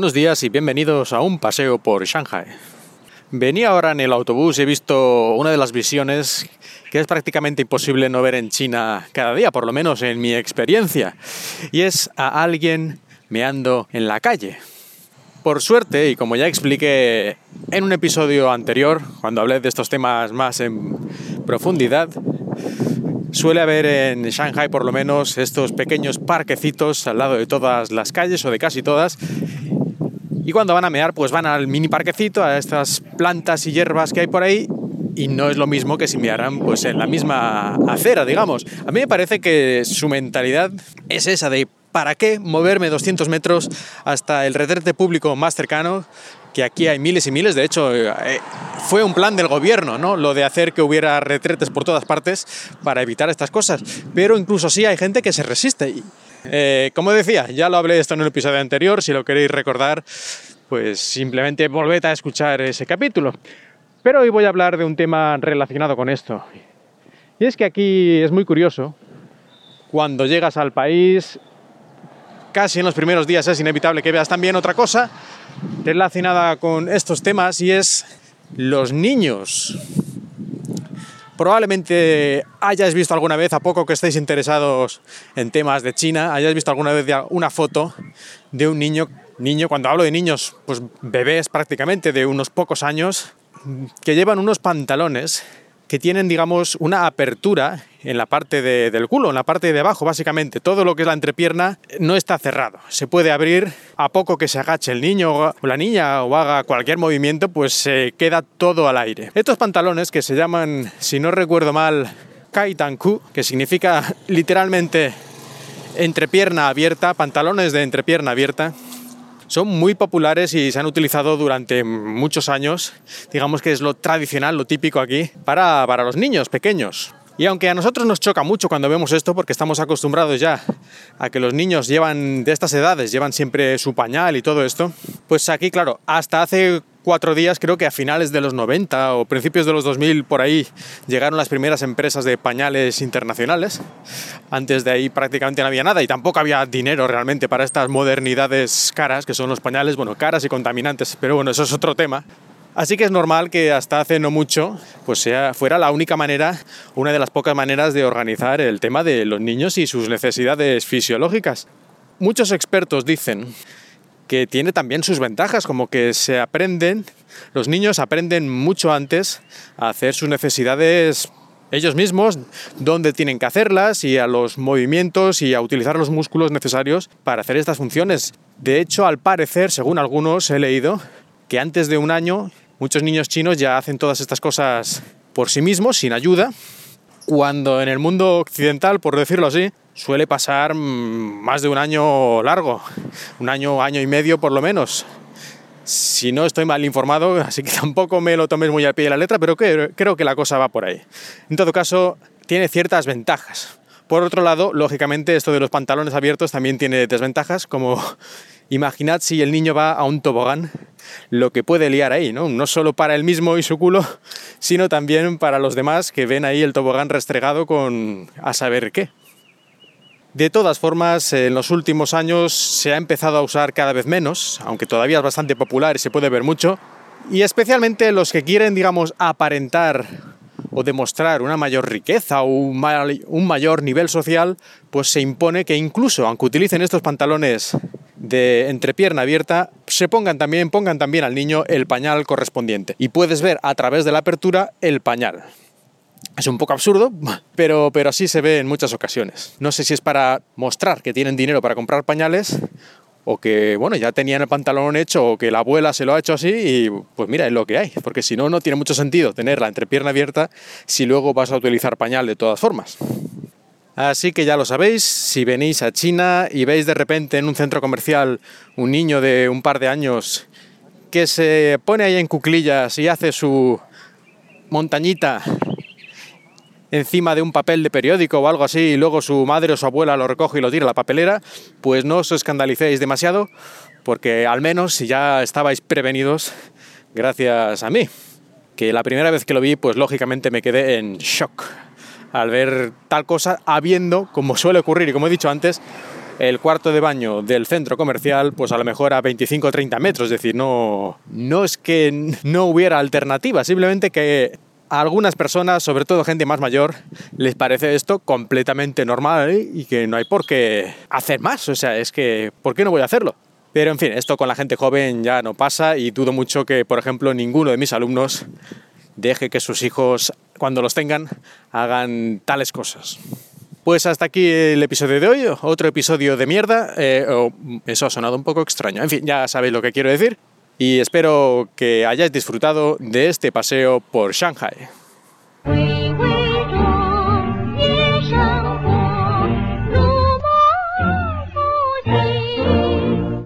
Buenos días y bienvenidos a un paseo por Shanghai. Venía ahora en el autobús y he visto una de las visiones que es prácticamente imposible no ver en China cada día, por lo menos en mi experiencia, y es a alguien meando en la calle. Por suerte, y como ya expliqué en un episodio anterior, cuando hablé de estos temas más en profundidad, suele haber en Shanghai por lo menos estos pequeños parquecitos al lado de todas las calles o de casi todas y cuando van a mear, pues van al mini parquecito, a estas plantas y hierbas que hay por ahí, y no es lo mismo que si mearan pues en la misma acera, digamos. A mí me parece que su mentalidad es esa de ¿para qué moverme 200 metros hasta el retrete público más cercano? Que aquí hay miles y miles, de hecho, eh, fue un plan del gobierno, ¿no? Lo de hacer que hubiera retretes por todas partes para evitar estas cosas. Pero incluso así hay gente que se resiste. Eh, como decía, ya lo hablé esto en el episodio anterior, si lo queréis recordar, pues simplemente volved a escuchar ese capítulo. Pero hoy voy a hablar de un tema relacionado con esto. Y es que aquí es muy curioso, cuando llegas al país, casi en los primeros días es inevitable que veas también otra cosa relacionada con estos temas y es los niños probablemente hayáis visto alguna vez, a poco que estéis interesados en temas de China, hayáis visto alguna vez una foto de un niño, niño, cuando hablo de niños, pues bebés prácticamente de unos pocos años, que llevan unos pantalones que tienen, digamos, una apertura en la parte del culo, en la parte de abajo, básicamente. Todo lo que es la entrepierna no está cerrado. Se puede abrir a poco que se agache el niño o la niña o haga cualquier movimiento, pues se queda todo al aire. Estos pantalones que se llaman, si no recuerdo mal, Kaitanku, que significa literalmente entrepierna abierta, pantalones de entrepierna abierta, son muy populares y se han utilizado durante muchos años. Digamos que es lo tradicional, lo típico aquí, para, para los niños pequeños. Y aunque a nosotros nos choca mucho cuando vemos esto, porque estamos acostumbrados ya a que los niños llevan de estas edades, llevan siempre su pañal y todo esto, pues aquí, claro, hasta hace cuatro días, creo que a finales de los 90 o principios de los 2000, por ahí, llegaron las primeras empresas de pañales internacionales. Antes de ahí prácticamente no había nada y tampoco había dinero realmente para estas modernidades caras, que son los pañales, bueno, caras y contaminantes, pero bueno, eso es otro tema. Así que es normal que hasta hace no mucho pues sea, fuera la única manera, una de las pocas maneras de organizar el tema de los niños y sus necesidades fisiológicas. Muchos expertos dicen que tiene también sus ventajas, como que se aprenden, los niños aprenden mucho antes a hacer sus necesidades ellos mismos, dónde tienen que hacerlas y a los movimientos y a utilizar los músculos necesarios para hacer estas funciones. De hecho, al parecer, según algunos he leído, que antes de un año muchos niños chinos ya hacen todas estas cosas por sí mismos, sin ayuda, cuando en el mundo occidental, por decirlo así, suele pasar mm, más de un año largo, un año, año y medio por lo menos. Si no estoy mal informado, así que tampoco me lo tomes muy al pie de la letra, pero creo que la cosa va por ahí. En todo caso, tiene ciertas ventajas. Por otro lado, lógicamente, esto de los pantalones abiertos también tiene desventajas, como imaginad si el niño va a un tobogán, lo que puede liar ahí, ¿no? No solo para él mismo y su culo, sino también para los demás que ven ahí el tobogán restregado con a saber qué. De todas formas, en los últimos años se ha empezado a usar cada vez menos, aunque todavía es bastante popular y se puede ver mucho, y especialmente los que quieren, digamos, aparentar o demostrar una mayor riqueza o un, mayor nivel social, pues se impone que incluso, aunque utilicen estos pantalones de entrepierna abierta, se pongan también, pongan también al niño el pañal correspondiente. Y puedes ver a través de la apertura el pañal. Es un poco absurdo, pero, pero así se ve en muchas ocasiones. No sé si es para mostrar que tienen dinero para comprar pañales o que, bueno, ya tenían el pantalón hecho o que la abuela se lo ha hecho así y pues mira, es lo que hay, porque si no, no tiene mucho sentido tener la entrepierna abierta si luego vas a utilizar pañal de todas formas. Así que ya lo sabéis, si venís a China y veis de repente en un centro comercial un niño de un par de años que se pone ahí en cuclillas y hace su montañita encima de un papel de periódico o algo así y luego su madre o su abuela lo recoge y lo tira a la papelera, pues no os escandalicéis demasiado porque al menos si ya estabais prevenidos gracias a mí, que la primera vez que lo vi pues lógicamente me quedé en shock al ver tal cosa, habiendo, como suele ocurrir y como he dicho antes, el cuarto de baño del centro comercial, pues a lo mejor a 25 o 30 metros. Es decir, no, no es que no hubiera alternativa, simplemente que a algunas personas, sobre todo gente más mayor, les parece esto completamente normal y que no hay por qué hacer más. O sea, es que, ¿por qué no voy a hacerlo? Pero en fin, esto con la gente joven ya no pasa y dudo mucho que, por ejemplo, ninguno de mis alumnos deje que sus hijos, cuando los tengan, hagan tales cosas. Pues hasta aquí el episodio de hoy, otro episodio de mierda. Eh, eso ha sonado un poco extraño. En fin, ya sabéis lo que quiero decir y espero que hayáis disfrutado de este paseo por Shanghai.